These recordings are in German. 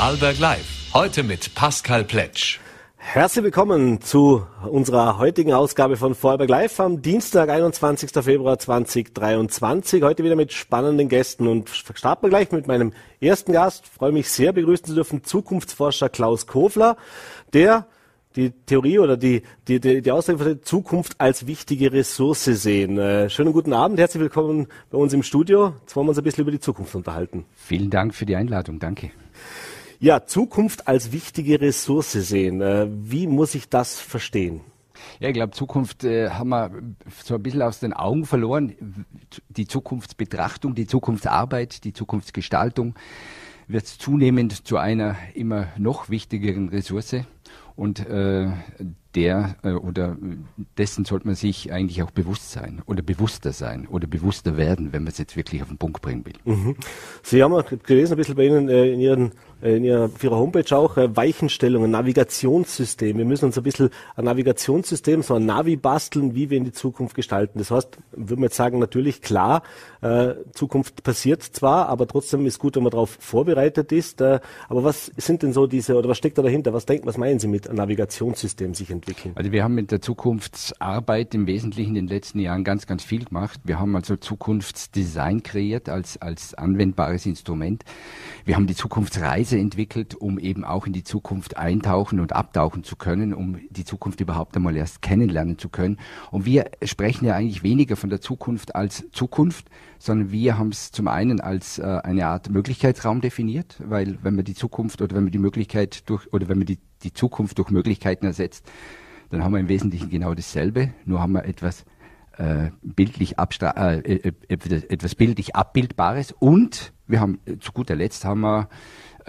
Vorarlberg Live. Heute mit Pascal Pletsch. Herzlich willkommen zu unserer heutigen Ausgabe von Vorarlberg Live am Dienstag, 21. Februar 2023. Heute wieder mit spannenden Gästen und starten wir gleich mit meinem ersten Gast. Ich freue mich sehr, begrüßen zu dürfen Zukunftsforscher Klaus Kofler, der die Theorie oder die, die, die, die Aussage von der Zukunft als wichtige Ressource sehen. Äh, schönen guten Abend, herzlich willkommen bei uns im Studio. Jetzt wollen wir uns ein bisschen über die Zukunft unterhalten. Vielen Dank für die Einladung, danke. Ja, Zukunft als wichtige Ressource sehen. Äh, wie muss ich das verstehen? Ja, ich glaube, Zukunft äh, haben wir so ein bisschen aus den Augen verloren. Die Zukunftsbetrachtung, die Zukunftsarbeit, die Zukunftsgestaltung wird zunehmend zu einer immer noch wichtigeren Ressource. Und äh, der äh, oder dessen sollte man sich eigentlich auch bewusst sein oder bewusster sein oder bewusster werden, wenn man es jetzt wirklich auf den Punkt bringen will. Mhm. Sie haben auch gelesen, ein bisschen bei Ihnen äh, in Ihren äh, in Ihrer, auf Ihrer Homepage auch äh, Weichenstellungen, Navigationssystem. Wir müssen uns ein bisschen ein Navigationssystem, so ein Navi basteln, wie wir in die Zukunft gestalten. Das heißt, würden wir jetzt sagen, natürlich klar, äh, Zukunft passiert zwar, aber trotzdem ist gut, wenn man darauf vorbereitet ist. Äh, aber was sind denn so diese, oder was steckt da dahinter? Was denken, was meinen Sie mit Navigationssystem sich entwickeln? Also wir haben mit der Zukunftsarbeit im Wesentlichen in den letzten Jahren ganz, ganz viel gemacht. Wir haben also Zukunftsdesign kreiert als, als anwendbares Instrument. Wir haben die Zukunftsreise entwickelt, um eben auch in die Zukunft eintauchen und abtauchen zu können, um die Zukunft überhaupt einmal erst kennenlernen zu können. Und wir sprechen ja eigentlich weniger von der Zukunft als Zukunft, sondern wir haben es zum einen als äh, eine Art Möglichkeitsraum definiert, weil wenn man die Zukunft oder wenn man die Möglichkeit durch oder wenn man die, die Zukunft durch Möglichkeiten ersetzt, dann haben wir im Wesentlichen genau dasselbe, nur haben wir etwas äh, bildlich abstra äh, äh etwas bildlich abbildbares und wir haben zu guter Letzt haben wir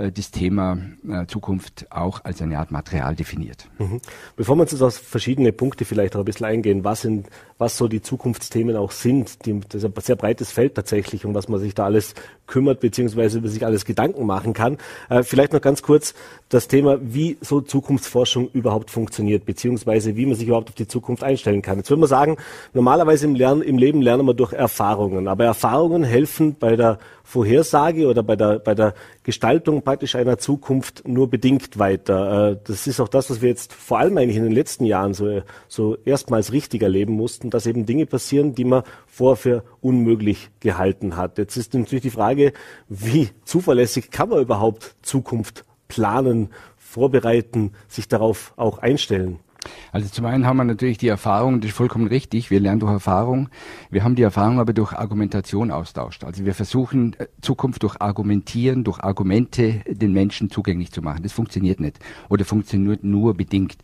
äh, das Thema äh, Zukunft auch als eine Art Material definiert. Mhm. Bevor wir jetzt auf verschiedene Punkte vielleicht auch ein bisschen eingehen, was, sind, was so die Zukunftsthemen auch sind, die, das ist ein sehr breites Feld tatsächlich, um was man sich da alles kümmert, beziehungsweise über sich alles Gedanken machen kann. Äh, vielleicht noch ganz kurz das Thema, wie so Zukunftsforschung überhaupt funktioniert, beziehungsweise wie man sich überhaupt auf die Zukunft einstellen kann. Jetzt würde man sagen, normalerweise im, Lernen, im Leben lernen wir durch Erfahrungen, aber Erfahrungen helfen bei der Vorhersage oder bei der, bei der Gestaltung praktisch einer Zukunft nur bedingt weiter. Äh, das ist auch das, was wir jetzt vor allem eigentlich in den letzten Jahren so, so erstmals richtig erleben mussten, dass eben Dinge passieren, die man vorher für unmöglich gehalten hat. Jetzt ist natürlich die Frage, wie zuverlässig kann man überhaupt Zukunft planen, vorbereiten, sich darauf auch einstellen? Also zum einen haben wir natürlich die Erfahrung, das ist vollkommen richtig, wir lernen durch Erfahrung. Wir haben die Erfahrung aber durch Argumentation austauscht. Also wir versuchen äh, Zukunft durch Argumentieren, durch Argumente den Menschen zugänglich zu machen. Das funktioniert nicht oder funktioniert nur bedingt.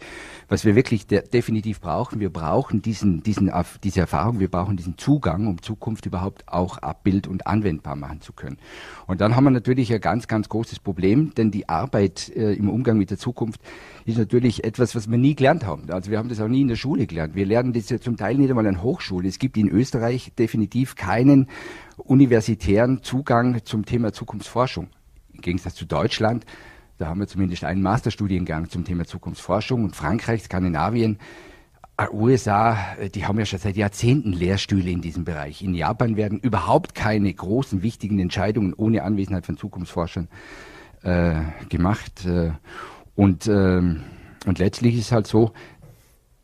Was wir wirklich de definitiv brauchen, wir brauchen diesen, diesen, diese Erfahrung, wir brauchen diesen Zugang, um Zukunft überhaupt auch abbild- und anwendbar machen zu können. Und dann haben wir natürlich ein ganz, ganz großes Problem, denn die Arbeit äh, im Umgang mit der Zukunft ist natürlich etwas, was wir nie gelernt haben. Also wir haben das auch nie in der Schule gelernt. Wir lernen das ja zum Teil nicht einmal an Hochschule. Es gibt in Österreich definitiv keinen universitären Zugang zum Thema Zukunftsforschung. Im Gegensatz zu Deutschland, da haben wir zumindest einen Masterstudiengang zum Thema Zukunftsforschung und Frankreich, Skandinavien, USA, die haben ja schon seit Jahrzehnten Lehrstühle in diesem Bereich. In Japan werden überhaupt keine großen, wichtigen Entscheidungen ohne Anwesenheit von Zukunftsforschern äh, gemacht. Äh, und, ähm, und letztlich ist halt so,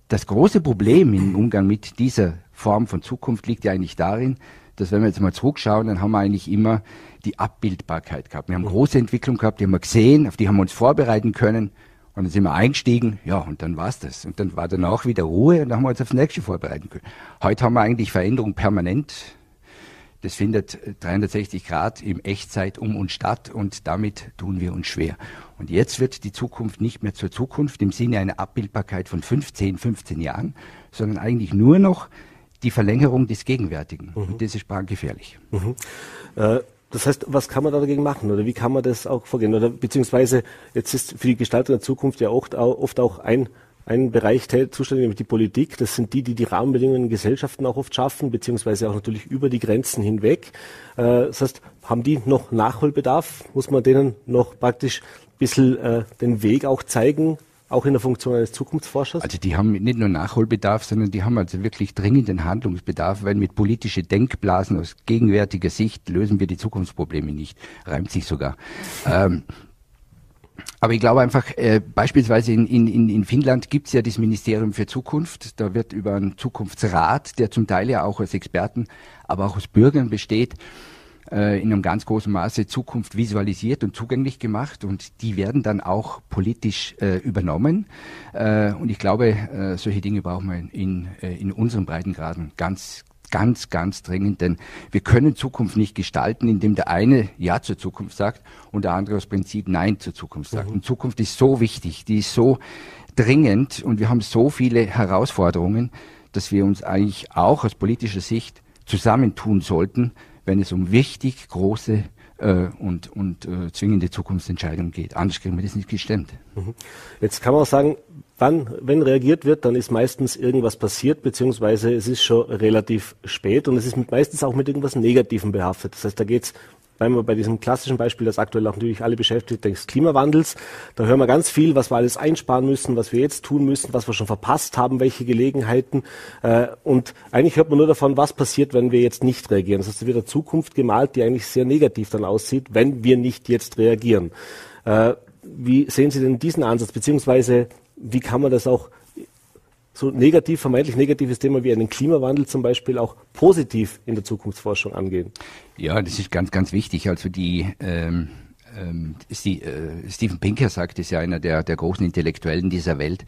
das große Problem im Umgang mit dieser Form von Zukunft liegt ja eigentlich darin, dass wenn wir jetzt mal zurückschauen, dann haben wir eigentlich immer die Abbildbarkeit gehabt. Wir haben große Entwicklung gehabt, die haben wir gesehen, auf die haben wir uns vorbereiten können. Und dann sind wir eingestiegen, ja, und dann war's das. Und dann war danach wieder Ruhe und dann haben wir uns aufs nächste vorbereiten können. Heute haben wir eigentlich Veränderung permanent das findet 360 Grad im Echtzeit um uns statt und damit tun wir uns schwer. Und jetzt wird die Zukunft nicht mehr zur Zukunft im Sinne einer Abbildbarkeit von 15, 15 Jahren, sondern eigentlich nur noch die Verlängerung des Gegenwärtigen. Mhm. Und das ist brandgefährlich. Mhm. Äh, das heißt, was kann man da dagegen machen oder wie kann man das auch vorgehen? Oder beziehungsweise jetzt ist für die Gestaltung der Zukunft ja oft auch ein ein Bereich zuständig, nämlich die Politik. Das sind die, die die Rahmenbedingungen in Gesellschaften auch oft schaffen, beziehungsweise auch natürlich über die Grenzen hinweg. Äh, das heißt, haben die noch Nachholbedarf? Muss man denen noch praktisch ein bisschen äh, den Weg auch zeigen, auch in der Funktion eines Zukunftsforschers? Also die haben nicht nur Nachholbedarf, sondern die haben also wirklich dringenden Handlungsbedarf, weil mit politische Denkblasen aus gegenwärtiger Sicht lösen wir die Zukunftsprobleme nicht. Reimt sich sogar. ähm, Aber ich glaube einfach, äh, beispielsweise in, in, in Finnland gibt es ja das Ministerium für Zukunft. Da wird über einen Zukunftsrat, der zum Teil ja auch aus Experten, aber auch aus Bürgern besteht, äh, in einem ganz großen Maße Zukunft visualisiert und zugänglich gemacht und die werden dann auch politisch äh, übernommen. Äh, und ich glaube, äh, solche Dinge brauchen wir in, äh, in unseren Breitengraden ganz, ganz, ganz dringend, denn wir können Zukunft nicht gestalten, indem der eine Ja zur Zukunft sagt und der andere aus Prinzip Nein zur Zukunft sagt. Mhm. Und Zukunft ist so wichtig, die ist so dringend und wir haben so viele Herausforderungen, dass wir uns eigentlich auch aus politischer Sicht zusammentun sollten, wenn es um wichtig große äh, und, und äh, zwingende Zukunftsentscheidungen geht. Anders kriegen wir das nicht gestemmt. Mhm. Jetzt kann man auch sagen, wann, wenn reagiert wird, dann ist meistens irgendwas passiert, beziehungsweise es ist schon relativ spät und es ist meistens auch mit irgendwas Negativem behaftet. Das heißt, da geht es bleiben wir bei diesem klassischen Beispiel, das aktuell auch natürlich alle beschäftigt, des Klimawandels. Da hören wir ganz viel, was wir alles einsparen müssen, was wir jetzt tun müssen, was wir schon verpasst haben, welche Gelegenheiten. Äh, und eigentlich hört man nur davon, was passiert, wenn wir jetzt nicht reagieren. Das heißt, eine Zukunft gemalt, die eigentlich sehr negativ dann aussieht, wenn wir nicht jetzt reagieren. Äh, wie sehen Sie denn diesen Ansatz, beziehungsweise wie kann man das auch so negativ, vermeintlich negatives Thema wie einen Klimawandel zum Beispiel auch positiv in der Zukunftsforschung angehen? Ja, das ist ganz, ganz wichtig. Also die ähm, ähm, äh, Steven Pinker sagt, ist ja einer der, der großen Intellektuellen dieser Welt.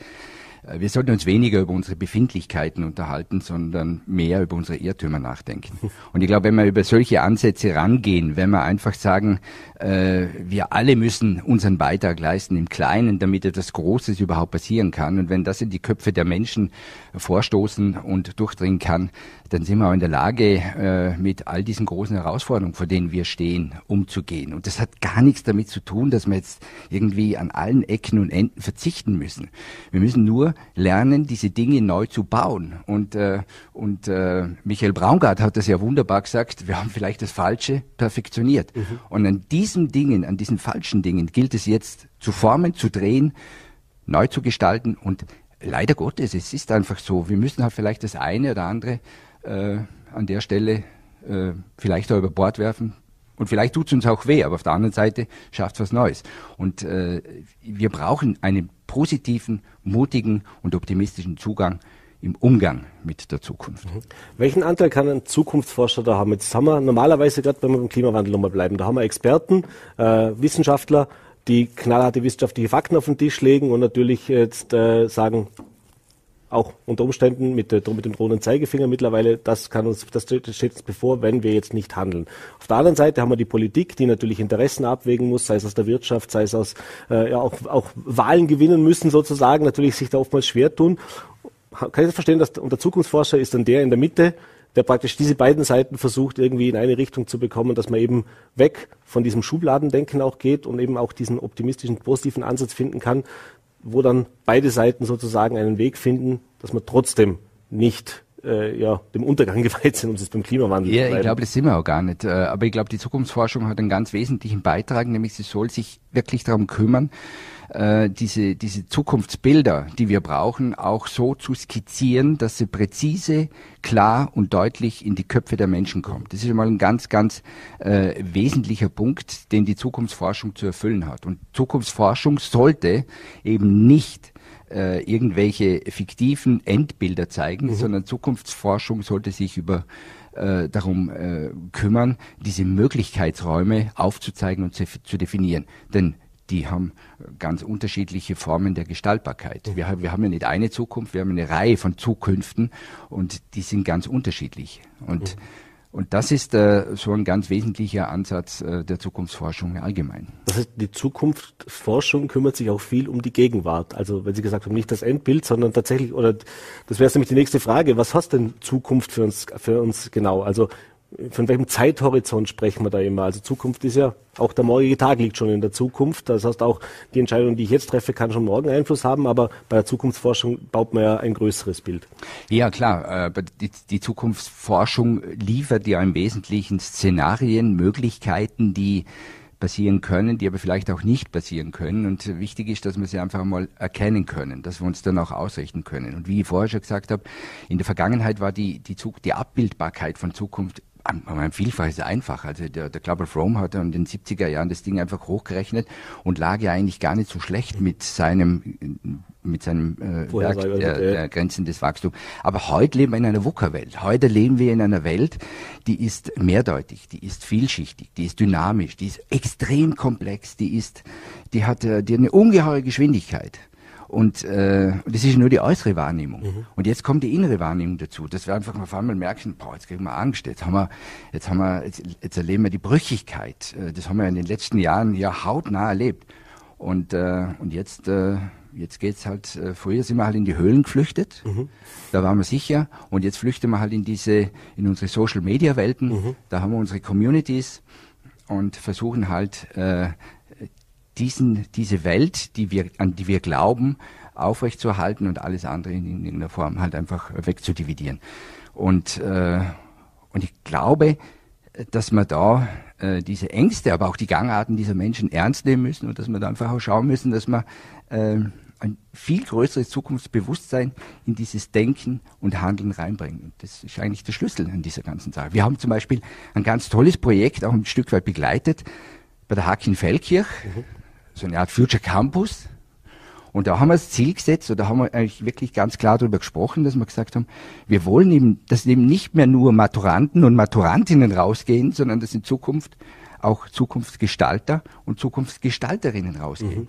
Äh, wir sollten uns weniger über unsere Befindlichkeiten unterhalten, sondern mehr über unsere Irrtümer nachdenken. Und ich glaube, wenn wir über solche Ansätze rangehen, wenn wir einfach sagen, äh, wir alle müssen unseren Beitrag leisten im Kleinen, damit etwas Großes überhaupt passieren kann. Und wenn das in die Köpfe der Menschen vorstoßen und durchdringen kann, dann sind wir auch in der Lage, äh, mit all diesen großen Herausforderungen, vor denen wir stehen, umzugehen. Und das hat gar nichts damit zu tun, dass wir jetzt irgendwie an allen Ecken und Enden verzichten müssen. Wir müssen nur lernen, diese Dinge neu zu bauen. Und, äh, und äh, Michael Braungart hat das ja wunderbar gesagt, wir haben vielleicht das Falsche perfektioniert. Mhm. Und an diesen Dingen, an diesen falschen Dingen gilt es jetzt zu formen, zu drehen, neu zu gestalten und leider Gottes, es ist einfach so, wir müssen halt vielleicht das eine oder andere äh, an der Stelle äh, vielleicht auch über Bord werfen. Und vielleicht tut es uns auch weh, aber auf der anderen Seite schafft es was Neues. Und äh, wir brauchen einen positiven, mutigen und optimistischen Zugang im Umgang mit der Zukunft. Mhm. Welchen Anteil kann ein Zukunftsforscher da haben? Jetzt haben wir normalerweise, gerade wenn wir beim Klimawandel nochmal bleiben, da haben wir Experten, äh, Wissenschaftler, die knallharte wissenschaftliche Fakten auf den Tisch legen und natürlich jetzt äh, sagen, auch unter Umständen mit, der, mit dem drohenden Zeigefinger mittlerweile, das kann uns, das steht uns bevor, wenn wir jetzt nicht handeln. Auf der anderen Seite haben wir die Politik, die natürlich Interessen abwägen muss, sei es aus der Wirtschaft, sei es aus, äh, ja, auch, auch Wahlen gewinnen müssen sozusagen, natürlich sich da oftmals schwer tun. Kann ich das verstehen, dass unter Zukunftsforscher ist dann der in der Mitte, der praktisch diese beiden Seiten versucht, irgendwie in eine Richtung zu bekommen, dass man eben weg von diesem Schubladendenken auch geht und eben auch diesen optimistischen, positiven Ansatz finden kann, wo dann beide Seiten sozusagen einen Weg finden, dass man trotzdem nicht äh, ja, dem Untergang geweiht sind, um es beim Klimawandel Ja, ich glaube, das sind wir auch gar nicht. Äh, aber ich glaube, die Zukunftsforschung hat einen ganz wesentlichen Beitrag, nämlich sie soll sich wirklich darum kümmern, äh, diese, diese Zukunftsbilder, die wir brauchen, auch so zu skizzieren, dass sie präzise, klar und deutlich in die Köpfe der Menschen kommt. Das ist mal ein ganz, ganz äh, wesentlicher Punkt, den die Zukunftsforschung zu erfüllen hat. Und Zukunftsforschung sollte eben nicht äh, irgendwelche fiktiven Endbilder zeigen, mhm. sondern Zukunftsforschung sollte sich über äh, darum äh, kümmern, diese Möglichkeitsräume aufzuzeigen und zu, zu definieren. Denn die haben ganz unterschiedliche Formen der Gestaltbarkeit. Mhm. Wir, wir, haben ja nicht eine Zukunft, wir haben eine Reihe von Zukünften und die sind ganz unterschiedlich. Und, mhm. Und das ist äh, so ein ganz wesentlicher Ansatz äh, der Zukunftsforschung allgemein. Das heißt, die Zukunftsforschung kümmert sich auch viel um die Gegenwart. Also, wenn Sie gesagt haben, nicht das Endbild, sondern tatsächlich, oder das wäre nämlich die nächste Frage, was hast denn Zukunft für uns, für uns genau? Also, von welchem Zeithorizont sprechen wir da immer? Also Zukunft ist ja, auch der morgige Tag liegt schon in der Zukunft. Das heißt auch, die Entscheidung, die ich jetzt treffe, kann schon morgen Einfluss haben, aber bei der Zukunftsforschung baut man ja ein größeres Bild. Ja, klar. Äh, die, Zukunftsforschung liefert ja im Wesentlichen Szenarien, Möglichkeiten, die passieren können, die aber vielleicht auch nicht passieren können. Und wichtig ist, dass wir sie einfach mal erkennen können, dass wir uns dann auch ausrichten können. Und wie ich vorher schon gesagt habe, in der Vergangenheit war die, die, Zug, die Abbildbarkeit von Zukunft ein Vielfaches einfach. Also der, der Club of Rome hat in den 70er Jahren das Ding einfach hochgerechnet und lag ja eigentlich gar nicht so schlecht mit seinem mit seinem äh, Werk der, der Grenzen des Wachstums. Aber heute leben wir in einer VUCA-Welt. Heute leben wir in einer Welt, die ist mehrdeutig, die ist vielschichtig, die ist dynamisch, die ist extrem komplex, die ist, die hat, äh, die hat eine ungeheure Geschwindigkeit. Und äh, das ist nur die äußere Wahrnehmung. Mhm. Und jetzt kommt die innere Wahrnehmung dazu, dass wir einfach mal auf einmal merken, boah, jetzt kriegen wir Angst, jetzt haben wir, jetzt haben wir, jetzt, jetzt erleben wir die Brüchigkeit. Äh, das haben wir in den letzten Jahren ja hautnah erlebt. Und, äh, und jetzt, äh, jetzt geht's halt, äh, früher sind wir halt in die Höhlen geflüchtet, mhm. da waren wir sicher. Und jetzt flüchten wir halt in diese, in unsere Social Media Welten, mhm. da haben wir unsere Communities und versuchen halt äh, diesen, diese Welt, die wir, an die wir glauben, aufrechtzuerhalten und alles andere in irgendeiner Form halt einfach wegzudividieren. Und, äh, und ich glaube, dass man da äh, diese Ängste, aber auch die Gangarten dieser Menschen ernst nehmen müssen und dass wir da einfach auch schauen müssen, dass man äh, ein viel größeres Zukunftsbewusstsein in dieses Denken und Handeln reinbringen. Und das ist eigentlich der Schlüssel an dieser ganzen Sache. Wir haben zum Beispiel ein ganz tolles Projekt auch ein Stück weit begleitet bei der Hack in Feldkirch. Mhm so eine Art Future Campus. Und da haben wir das Ziel gesetzt, oder haben wir eigentlich wirklich ganz klar darüber gesprochen, dass wir gesagt haben, wir wollen eben, dass eben nicht mehr nur Maturanten und Maturantinnen rausgehen, sondern dass in Zukunft auch Zukunftsgestalter und Zukunftsgestalterinnen rausgehen. Mhm.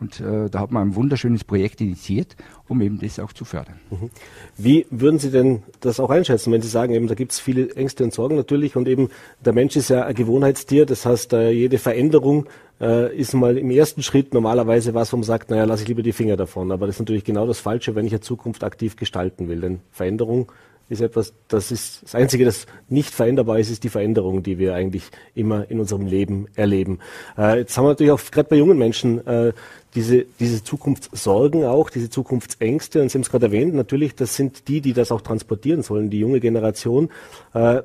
Und äh, da hat man ein wunderschönes Projekt initiiert, um eben das auch zu fördern. Mhm. Wie würden Sie denn das auch einschätzen, wenn Sie sagen, eben da gibt es viele Ängste und Sorgen natürlich und eben der Mensch ist ja ein Gewohnheitstier, das heißt, äh, jede Veränderung äh, ist mal im ersten Schritt normalerweise was, wo man sagt, naja, lasse ich lieber die Finger davon. Aber das ist natürlich genau das Falsche, wenn ich ja Zukunft aktiv gestalten will. Denn Veränderung ist etwas, das ist das Einzige, das nicht veränderbar ist, ist die Veränderung, die wir eigentlich immer in unserem Leben erleben. Äh, jetzt haben wir natürlich auch gerade bei jungen Menschen äh, diese, diese Zukunftssorgen auch, diese Zukunftsängste, und Sie haben es gerade erwähnt, natürlich, das sind die, die das auch transportieren sollen, die junge Generation, äh,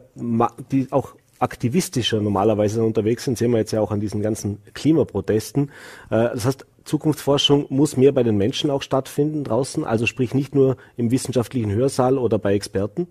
die auch aktivistischer normalerweise unterwegs sind, sehen wir jetzt ja auch an diesen ganzen Klimaprotesten. Äh, das heißt, Zukunftsforschung muss mehr bei den Menschen auch stattfinden draußen, also sprich nicht nur im wissenschaftlichen Hörsaal oder bei Experten?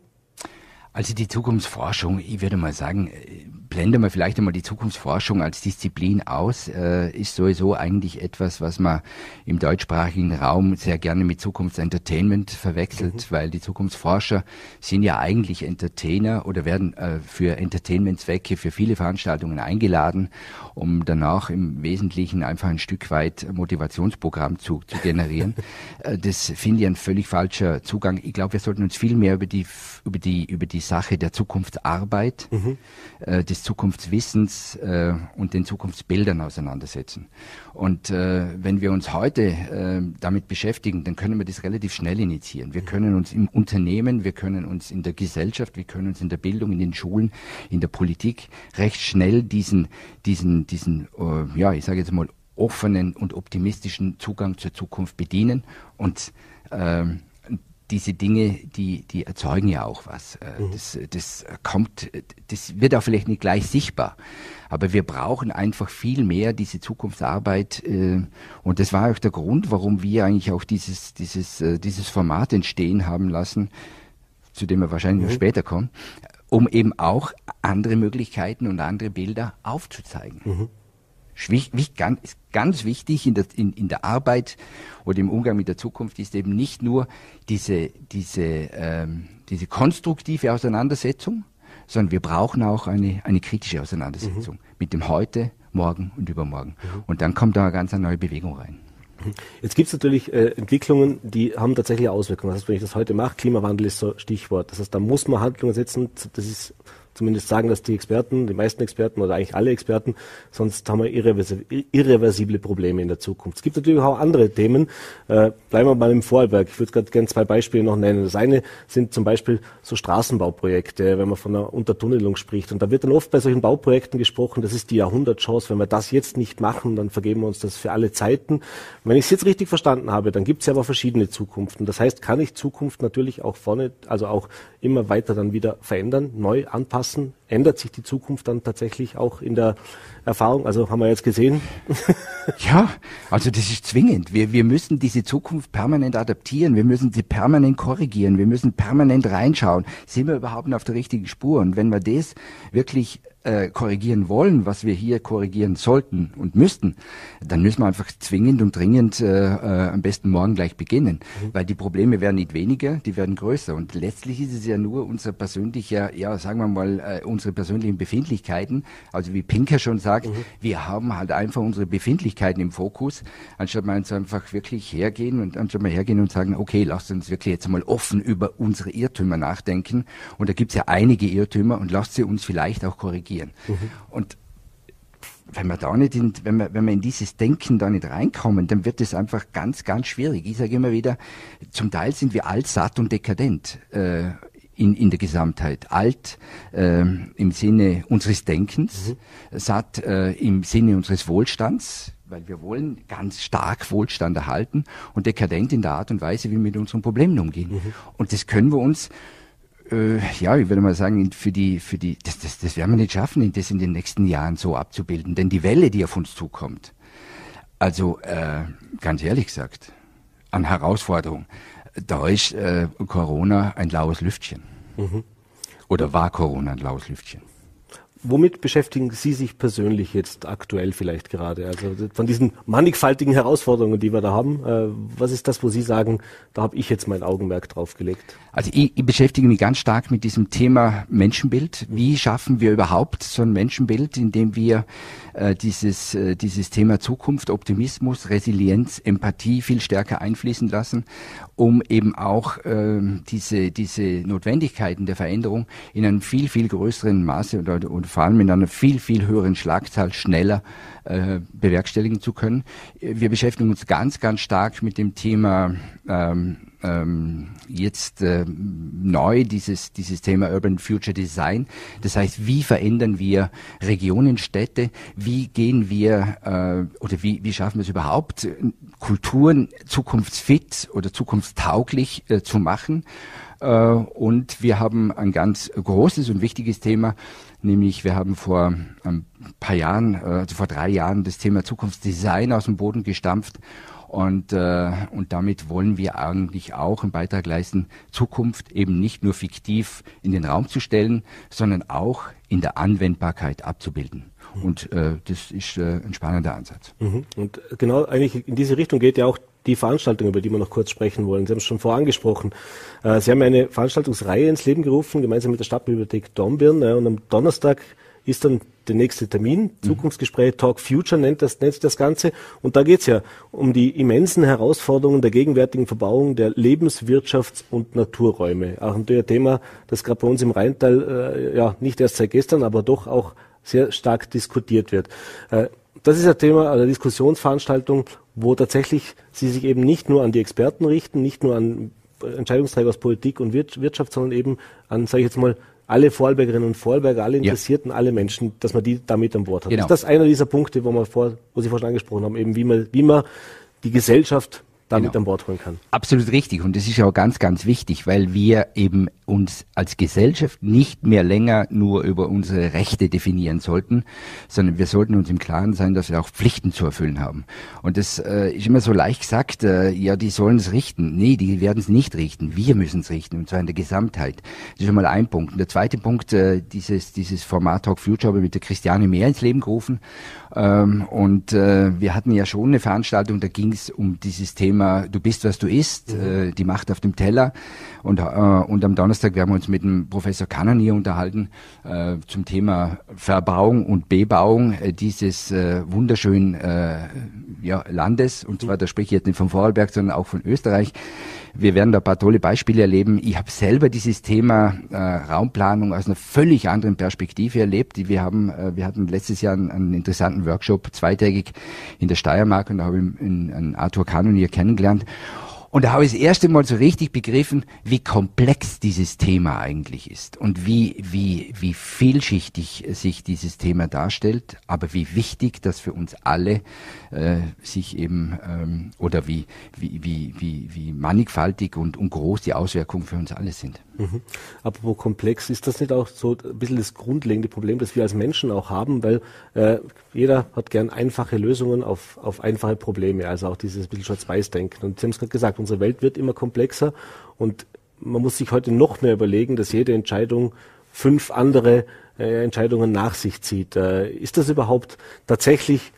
Also die Zukunftsforschung, ich würde mal sagen, äh, blende mal vielleicht einmal die Zukunftsforschung als Disziplin aus, äh, ist sowieso eigentlich etwas, was man im deutschsprachigen Raum sehr gerne mit Zukunftsentertainment verwechselt, mhm. weil die Zukunftsforscher sind ja eigentlich Entertainer oder werden äh, für Entertainmentzwecke für viele Veranstaltungen eingeladen, um danach im Wesentlichen einfach ein Stück weit Motivationsprogramm zu, zu generieren. äh, das finde ich ein völlig falscher Zugang. Ich glaube, wir sollten uns viel mehr über die über die über die Sache der Zukunftsarbeit, mhm. äh, des Zukunftswissens äh, und den Zukunftsbildern auseinandersetzen. Und äh, wenn wir uns heute äh, damit beschäftigen, dann können wir das relativ schnell initiieren. Wir können uns im Unternehmen, wir können uns in der Gesellschaft, wir können uns in der Bildung, in den Schulen, in der Politik recht schnell diesen, diesen, diesen, äh, ja, ich sage jetzt mal offenen und optimistischen Zugang zur Zukunft bedienen und ähm, diese Dinge, die, die erzeugen ja auch was. Äh, mhm. Das, das kommt, das wird auch vielleicht nicht gleich sichtbar. Aber wir brauchen einfach viel mehr diese Zukunftsarbeit. Äh, und das war auch der Grund, warum wir eigentlich auch dieses, dieses, äh, dieses Format entstehen haben lassen, zu dem wir wahrscheinlich mhm. noch später kommen, um eben auch andere Möglichkeiten und andere Bilder aufzuzeigen. Mhm ganz, ganz wichtig in der, in, in der Arbeit oder im Umgang mit der Zukunft ist eben nicht nur diese, diese, ähm, diese konstruktive Auseinandersetzung, sondern wir brauchen auch eine, eine kritische Auseinandersetzung mhm. mit dem Heute, Morgen und Übermorgen. Mhm. Und dann kommt da eine ganz neue Bewegung rein. Jetzt gibt es natürlich äh, Entwicklungen, die haben tatsächlich Auswirkungen. Das heißt, wenn ich das heute mache, Klimawandel ist so Stichwort. Das heißt, da muss man Handlungen setzen. Das ist Zumindest sagen das die Experten, die meisten Experten oder eigentlich alle Experten. Sonst haben wir irreversible Probleme in der Zukunft. Es gibt natürlich auch andere Themen. Äh, bleiben wir mal im Vorarlberg. Ich würde gerne zwei Beispiele noch nennen. Das eine sind zum Beispiel so Straßenbauprojekte, wenn man von einer Untertunnelung spricht. Und da wird dann oft bei solchen Bauprojekten gesprochen, das ist die Jahrhundertchance. Wenn wir das jetzt nicht machen, dann vergeben wir uns das für alle Zeiten. wenn ich es jetzt richtig verstanden habe, dann gibt es ja aber verschiedene Zukunften. Das heißt, kann ich Zukunft natürlich auch vorne, also auch immer weiter dann wieder verändern, neu anpassen? Anpassen? Ändert sich die Zukunft dann tatsächlich auch in der Erfahrung? Also haben wir jetzt gesehen. ja, also das ist zwingend. Wir, wir müssen diese Zukunft permanent adaptieren. Wir müssen sie permanent korrigieren. Wir müssen permanent reinschauen. Sind wir überhaupt auf der richtigen Spur? Und wenn wir das wirklich äh, korrigieren wollen, was wir hier korrigieren sollten und müssten, dann müssen wir einfach zwingend und dringend äh, äh, am besten morgen gleich beginnen, mhm. weil die Probleme werden nicht weniger, die werden größer. Und letztlich ist es ja nur unser persönlicher, ja sagen wir mal, äh, unsere persönlichen Befindlichkeiten, also wie Pinker schon sagt, mhm. wir haben halt einfach unsere Befindlichkeiten im Fokus, anstatt mal uns einfach wirklich hergehen und anstatt mal hergehen und sagen, okay, lasst uns wirklich jetzt mal offen über unsere Irrtümer nachdenken. Und da gibt es ja einige Irrtümer und lasst sie uns vielleicht auch korrigieren reagieren. Mhm. Und wenn wir da nicht in, wenn wir, wenn wir in dieses Denken da nicht reinkommen, dann wird es einfach ganz, ganz schwierig. Ich sage immer wieder, zum Teil sind wir alt, satt und dekadent. Äh, in, in der Gesamtheit. Alt äh, im Sinne unseres Denkens, mhm. satt äh, im Sinne unseres Wohlstands, weil wir wollen ganz stark Wohlstand erhalten und dekadent in der Art und Weise, wie wir mit unseren Problemen umgehen. Mhm. Und das können wir uns äh, ja, ich würde mal sagen, für die, für die, das, das, das werden wir nicht schaffen, das in den nächsten Jahren so abzubilden. Denn die Welle, die auf uns zukommt, also äh, ganz ehrlich gesagt, an Herausforderung, da ist äh, Corona ein laues Lüftchen. Mhm. Oder war Corona ein laues Lüftchen? Womit beschäftigen Sie sich persönlich jetzt aktuell vielleicht gerade? Also von diesen mannigfaltigen Herausforderungen, die wir da haben, äh, was ist das, wo Sie sagen, da habe ich jetzt mein Augenmerk drauf gelegt? Also ich, ich beschäftige mich ganz stark mit diesem Thema Menschenbild. Wie schaffen wir überhaupt so ein Menschenbild, indem wir äh, dieses, äh, dieses Thema Zukunft, Optimismus, Resilienz, Empathie viel stärker einfließen lassen, um eben auch äh, diese, diese Notwendigkeiten der Veränderung in einem viel, viel größeren Maße oder, oder vor in einer viel, viel höheren Schlagzahl schneller äh, bewerkstelligen zu können. Wir beschäftigen uns ganz, ganz stark mit dem Thema ähm, ähm, jetzt äh, neu dieses, dieses Thema Urban Future Design. Das heißt, wie verändern wir Regionen, Städte? Wie gehen wir äh, oder wie, wie schaffen wir es überhaupt, Kulturen zukunftsfit oder zukunftstauglich äh, zu machen? Äh, und wir haben ein ganz großes und wichtiges Thema, nämlich wir haben vor ein paar Jahren, äh, also vor drei Jahren, das Thema Zukunftsdesign aus dem Boden gestampft und, äh, und damit wollen wir eigentlich auch einen Beitrag leisten, Zukunft eben nicht nur fiktiv in den Raum zu stellen, sondern auch in der Anwendbarkeit abzubilden. Mhm. Und äh, das ist äh, ein spannender Ansatz. Mhm. Und genau eigentlich in diese Richtung geht ja auch die Veranstaltung, über die wir noch kurz sprechen wollen. Sie haben es schon vorangesprochen. Äh, Sie haben eine Veranstaltungsreihe ins Leben gerufen, gemeinsam mit der Stadtbibliothek Dornbirn. Und am Donnerstag ist dann der nächste Termin, Zukunftsgespräch, Talk Future nennt, das, nennt sich das Ganze. Und da geht's ja um die immensen Herausforderungen der gegenwärtigen Verbauung der Lebenswirtschafts- und Naturräume. Auch ein Thema, das gerade bei uns im Rheintal äh, ja nicht erst seit gestern, aber doch auch sehr stark diskutiert wird. Äh, das ist ein Thema, eine Diskussionsveranstaltung, wo tatsächlich Sie sich eben nicht nur an die Experten richten, nicht nur an Entscheidungsträger aus Politik und Wirtschaft, sondern eben an, sage ich jetzt mal, alle Vorarlbergerinnen und Vorarlberger, alle Interessierten, ja. alle Menschen, dass man die damit an Bord hat. Genau. Ist das einer dieser Punkte, wo wir vor, wo Sie vorhin angesprochen haben, eben wie man, wie man die Gesellschaft damit genau. an Bord holen kann. Absolut richtig. Und das ist ja auch ganz, ganz wichtig, weil wir eben uns als Gesellschaft nicht mehr länger nur über unsere Rechte definieren sollten, sondern wir sollten uns im Klaren sein, dass wir auch Pflichten zu erfüllen haben. Und das äh, ist immer so leicht gesagt, äh, ja, die sollen es richten. Nee, die werden es nicht richten. Wir müssen es richten, und zwar in der Gesamtheit. Das ist schon mal ein Punkt. Und der zweite Punkt, äh, dieses, dieses Format Talk Future habe ich mit der Christiane Mehr ins Leben gerufen. Ähm, und äh, wir hatten ja schon eine Veranstaltung, da ging es um dieses Thema, du bist, was du isst, mhm. äh, die Macht auf dem Teller. Und, äh, und am Donnerstag werden wir uns mit dem Professor Kananier unterhalten äh, zum Thema Verbauung und Bebauung äh, dieses äh, wunderschönen äh, ja, Landes. Und zwar, da spreche ich jetzt nicht von Vorarlberg, sondern auch von Österreich. Wir werden da ein paar tolle Beispiele erleben. Ich habe selber dieses Thema äh, Raumplanung aus einer völlig anderen Perspektive erlebt. Wir haben, äh, wir hatten letztes Jahr einen, einen, interessanten Workshop zweitägig in der Steiermark und da habe ich einen, einen Arthur Kanonier kennengelernt. Und da habe ich das erste Mal so richtig begriffen, wie komplex dieses Thema eigentlich ist und wie, wie, wie vielschichtig sich dieses Thema darstellt, aber wie wichtig das für uns alle äh, sich eben, ähm, oder wie, wie, wie, wie, wie mannigfaltig und, und groß die Auswirkungen für uns alle sind. Mhm. Apropos komplex, ist das nicht auch so ein bisschen das grundlegende Problem, das wir als Menschen auch haben, weil äh, jeder hat gern einfache Lösungen auf, auf einfache Probleme, also auch dieses bisschen Schwarz-Weiß-Denken. Und Sie haben es gerade gesagt, unsere Welt wird immer komplexer und man muss sich heute noch mehr überlegen, dass jede Entscheidung fünf andere äh, Entscheidungen nach sich zieht. Äh, ist das überhaupt tatsächlich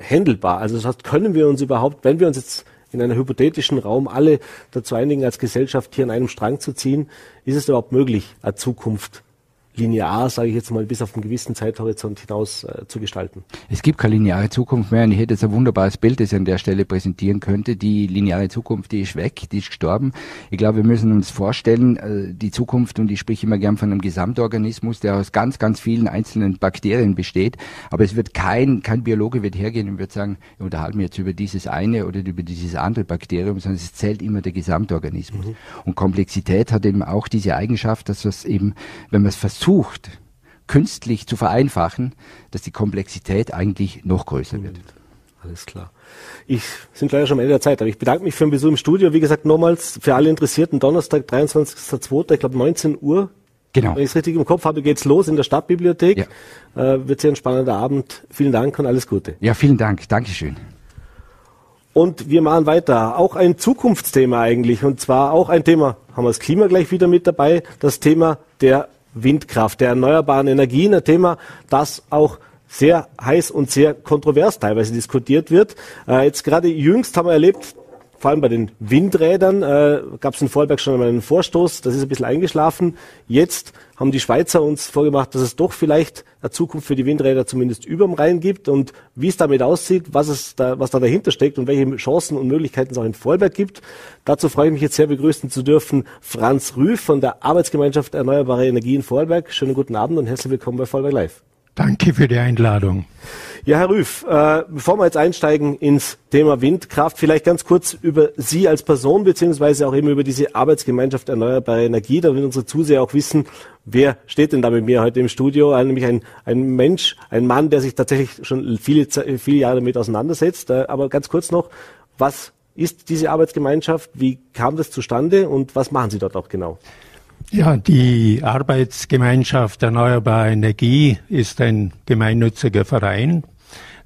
handelbar? Also das heißt, können wir uns überhaupt, wenn wir uns jetzt in einem hypothetischen Raum alle dazu einigen, als Gesellschaft hier an einem Strang zu ziehen, ist es überhaupt möglich, eine Zukunft linear, sage ich jetzt mal, bis auf einen gewissen Zeithorizont hinaus äh, zu gestalten. Es gibt keine lineare Zukunft mehr und ich hätte jetzt ein wunderbares Bild, das ich an der Stelle präsentieren könnte. Die lineare Zukunft, die ist weg, die ist gestorben. Ich glaube, wir müssen uns vorstellen, äh, die Zukunft, und ich spreche immer gern von einem Gesamtorganismus, der aus ganz, ganz vielen einzelnen Bakterien besteht, aber es wird kein, kein Biologe wird hergehen und wird sagen, wir unterhalten wir jetzt über dieses eine oder über dieses andere Bakterium, sondern es zählt immer der Gesamtorganismus. Mhm. Und Komplexität hat eben auch diese Eigenschaft, dass es eben, wenn man es versucht, versucht, künstlich zu vereinfachen, dass die Komplexität eigentlich noch größer wird. Alles klar. Ich sind leider schon am Ende der Zeit, aber ich bedanke mich für den Besuch im Studio. Wie gesagt, nochmals für alle Interessierten, Donnerstag, 23.02., ich glaube 19 Uhr. Genau. Wenn ich es richtig im Kopf habe, geht's los in der Stadtbibliothek. Ja. Äh, wird sehr ein spannender Abend. Vielen Dank und alles Gute. Ja, vielen Dank. Dankeschön. Und wir machen weiter. Auch ein Zukunftsthema eigentlich. Und zwar auch ein Thema, haben wir das Klima gleich wieder mit dabei, das Thema der Windkraft, der erneuerbaren Energien, ein Thema, das auch sehr heiß und sehr kontrovers teilweise diskutiert wird. Äh, jetzt gerade jüngst haben wir erlebt, vor allem bei den Windrädern äh, gab es in Vorarlberg schon einmal einen Vorstoß, das ist ein bisschen eingeschlafen. Jetzt haben die Schweizer uns vorgemacht, dass es doch vielleicht eine Zukunft für die Windräder zumindest überm Rhein gibt und wie es damit aussieht, was, es da, was da dahinter steckt und welche Chancen und Möglichkeiten es auch in Vorarlberg gibt. Dazu freue ich mich jetzt sehr begrüßen zu dürfen Franz Rüff von der Arbeitsgemeinschaft Erneuerbare Energien Vorarlberg. Schönen guten Abend und herzlich willkommen bei Vorarlberg Live. Danke für die Einladung. Ja, Herr Rüff, äh, bevor wir jetzt einsteigen ins Thema Windkraft, vielleicht ganz kurz über Sie als Person, beziehungsweise auch eben über diese Arbeitsgemeinschaft Erneuerbare Energie, damit unsere Zuseher auch wissen, wer steht denn da mit mir heute im Studio? Äh, nämlich ein, ein Mensch, ein Mann, der sich tatsächlich schon viele, viele Jahre damit auseinandersetzt. Äh, aber ganz kurz noch, was ist diese Arbeitsgemeinschaft? Wie kam das zustande und was machen Sie dort auch genau? Ja, die Arbeitsgemeinschaft Erneuerbare Energie ist ein gemeinnütziger Verein.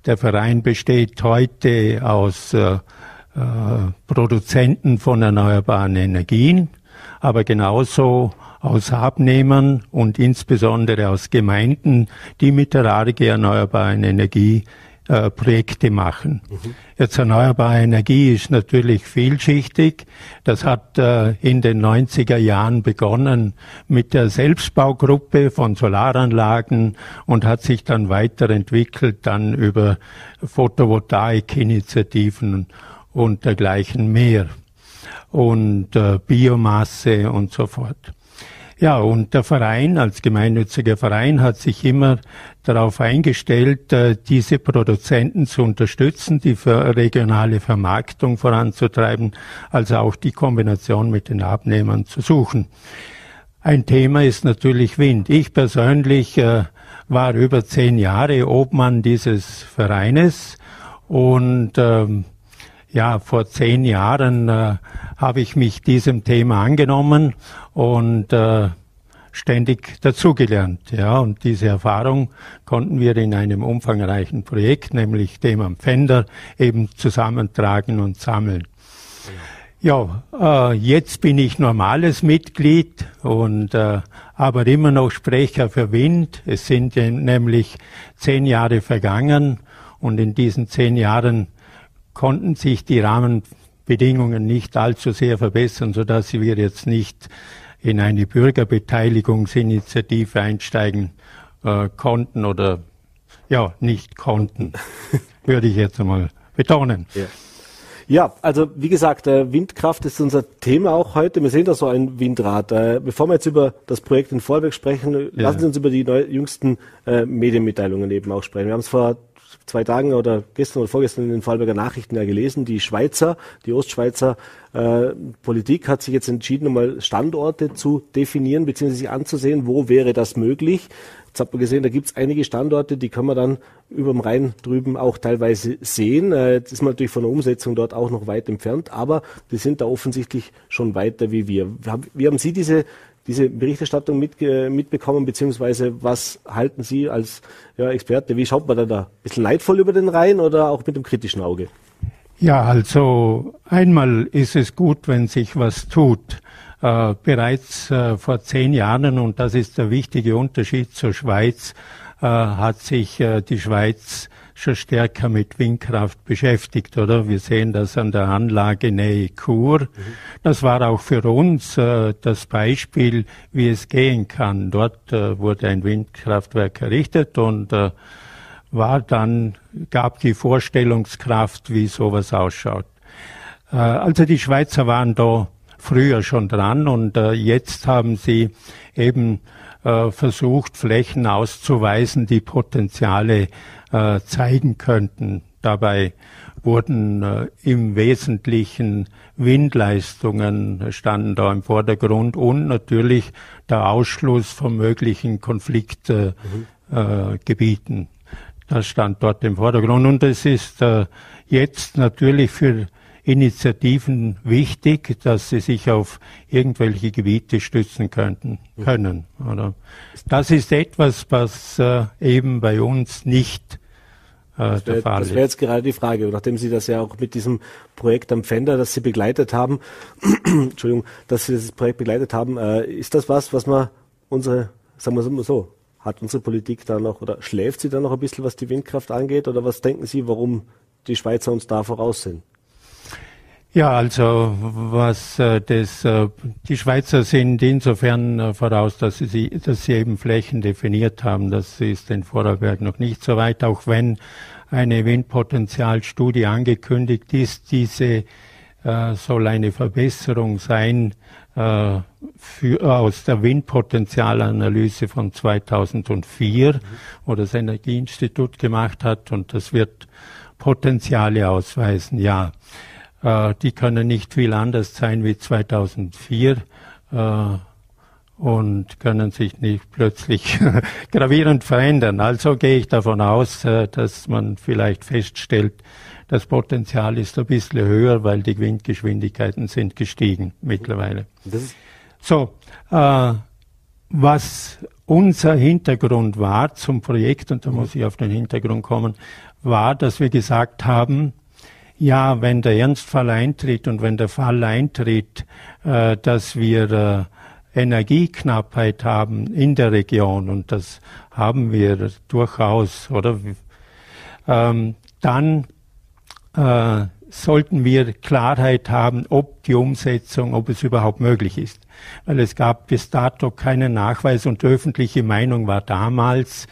Der Verein besteht heute aus äh, äh, Produzenten von erneuerbaren Energien, aber genauso aus Abnehmern und insbesondere aus Gemeinden, die mit der ARG erneuerbaren Energie äh, Projekte machen. Mhm. Jetzt erneuerbare Energie ist natürlich vielschichtig. Das hat äh, in den 90er Jahren begonnen mit der Selbstbaugruppe von Solaranlagen und hat sich dann weiterentwickelt dann über Photovoltaikinitiativen und dergleichen mehr und äh, Biomasse und so fort. Ja, und der Verein als gemeinnütziger Verein hat sich immer darauf eingestellt, äh, diese Produzenten zu unterstützen, die regionale Vermarktung voranzutreiben, also auch die Kombination mit den Abnehmern zu suchen. Ein Thema ist natürlich Wind. Ich persönlich äh, war über zehn Jahre Obmann dieses Vereines und ähm, ja, vor zehn Jahren äh, habe ich mich diesem Thema angenommen und äh, ständig dazugelernt. Ja, und diese Erfahrung konnten wir in einem umfangreichen Projekt, nämlich dem am Fender, eben zusammentragen und sammeln. Ja, äh, jetzt bin ich normales Mitglied und äh, aber immer noch Sprecher für Wind. Es sind nämlich zehn Jahre vergangen und in diesen zehn Jahren konnten sich die Rahmenbedingungen nicht allzu sehr verbessern, sodass wir jetzt nicht in eine Bürgerbeteiligungsinitiative einsteigen äh, konnten oder ja, nicht konnten, würde ich jetzt einmal betonen. Ja. Ja, also wie gesagt, äh, Windkraft ist unser Thema auch heute. Wir sehen da so ein Windrad. Äh, bevor wir jetzt über das Projekt in Vorwerk sprechen, ja. lassen Sie uns über die neu, jüngsten äh, Medienmitteilungen eben auch sprechen. Wir haben es vor zwei Tagen oder gestern oder vorgestern in den Vorarlberger Nachrichten ja gelesen, die Schweizer, die Ostschweizer äh, Politik hat sich jetzt entschieden, mal Standorte zu definieren bzw. sich anzusehen, wo wäre das möglich. Jetzt hat man gesehen, da gibt es einige Standorte, die kann man dann über dem Rhein drüben auch teilweise sehen. Äh, das ist man natürlich von der Umsetzung dort auch noch weit entfernt, aber die sind da offensichtlich schon weiter wie wir. Wie haben Sie diese diese Berichterstattung mit, mitbekommen, beziehungsweise was halten Sie als ja, Experte, wie schaut man da da? Ein bisschen leidvoll über den Rhein oder auch mit dem kritischen Auge? Ja, also einmal ist es gut, wenn sich was tut. Äh, bereits äh, vor zehn Jahren, und das ist der wichtige Unterschied zur Schweiz, äh, hat sich äh, die Schweiz schon stärker mit Windkraft beschäftigt, oder? Wir sehen das an der Anlage Nähe Chur. Mhm. Das war auch für uns äh, das Beispiel, wie es gehen kann. Dort äh, wurde ein Windkraftwerk errichtet und äh, war dann, gab die Vorstellungskraft, wie sowas ausschaut. Äh, also die Schweizer waren da früher schon dran und äh, jetzt haben sie eben äh, versucht, Flächen auszuweisen, die Potenziale äh, zeigen könnten. Dabei wurden äh, im Wesentlichen Windleistungen standen da im Vordergrund und natürlich der Ausschluss von möglichen Konfliktgebieten. Mhm. Das stand dort im Vordergrund und es ist jetzt natürlich für Initiativen wichtig, dass sie sich auf irgendwelche Gebiete stützen könnten, können. Oder? Das ist etwas, was äh, eben bei uns nicht äh, das wäre wär jetzt gerade die Frage, nachdem Sie das ja auch mit diesem Projekt am Fender, das Sie begleitet haben, Entschuldigung, dass Sie das Projekt begleitet haben, äh, ist das was, was man unsere, sagen wir es so, hat unsere Politik da noch oder schläft sie da noch ein bisschen, was die Windkraft angeht, oder was denken Sie, warum die Schweizer uns da voraus sind? Ja, also was äh, das, äh, die Schweizer sind insofern äh, voraus, dass sie, dass sie eben Flächen definiert haben. Das ist in Vorarlberg noch nicht so weit, auch wenn eine Windpotenzialstudie angekündigt ist. Diese äh, soll eine Verbesserung sein äh, für, aus der Windpotenzialanalyse von 2004, mhm. wo das Energieinstitut gemacht hat, und das wird Potenziale ausweisen, ja. Äh, die können nicht viel anders sein wie 2004 äh, und können sich nicht plötzlich gravierend verändern. Also gehe ich davon aus, äh, dass man vielleicht feststellt, das Potenzial ist ein bisschen höher, weil die Windgeschwindigkeiten sind gestiegen mittlerweile. So, äh, was unser Hintergrund war zum Projekt, und da muss ich auf den Hintergrund kommen, war, dass wir gesagt haben, ja, wenn der Ernstfall eintritt und wenn der Fall eintritt, äh, dass wir äh, Energieknappheit haben in der Region und das haben wir durchaus, oder? Ähm, dann äh, sollten wir Klarheit haben, ob die Umsetzung, ob es überhaupt möglich ist. Weil es gab bis dato keinen Nachweis und öffentliche Meinung war damals,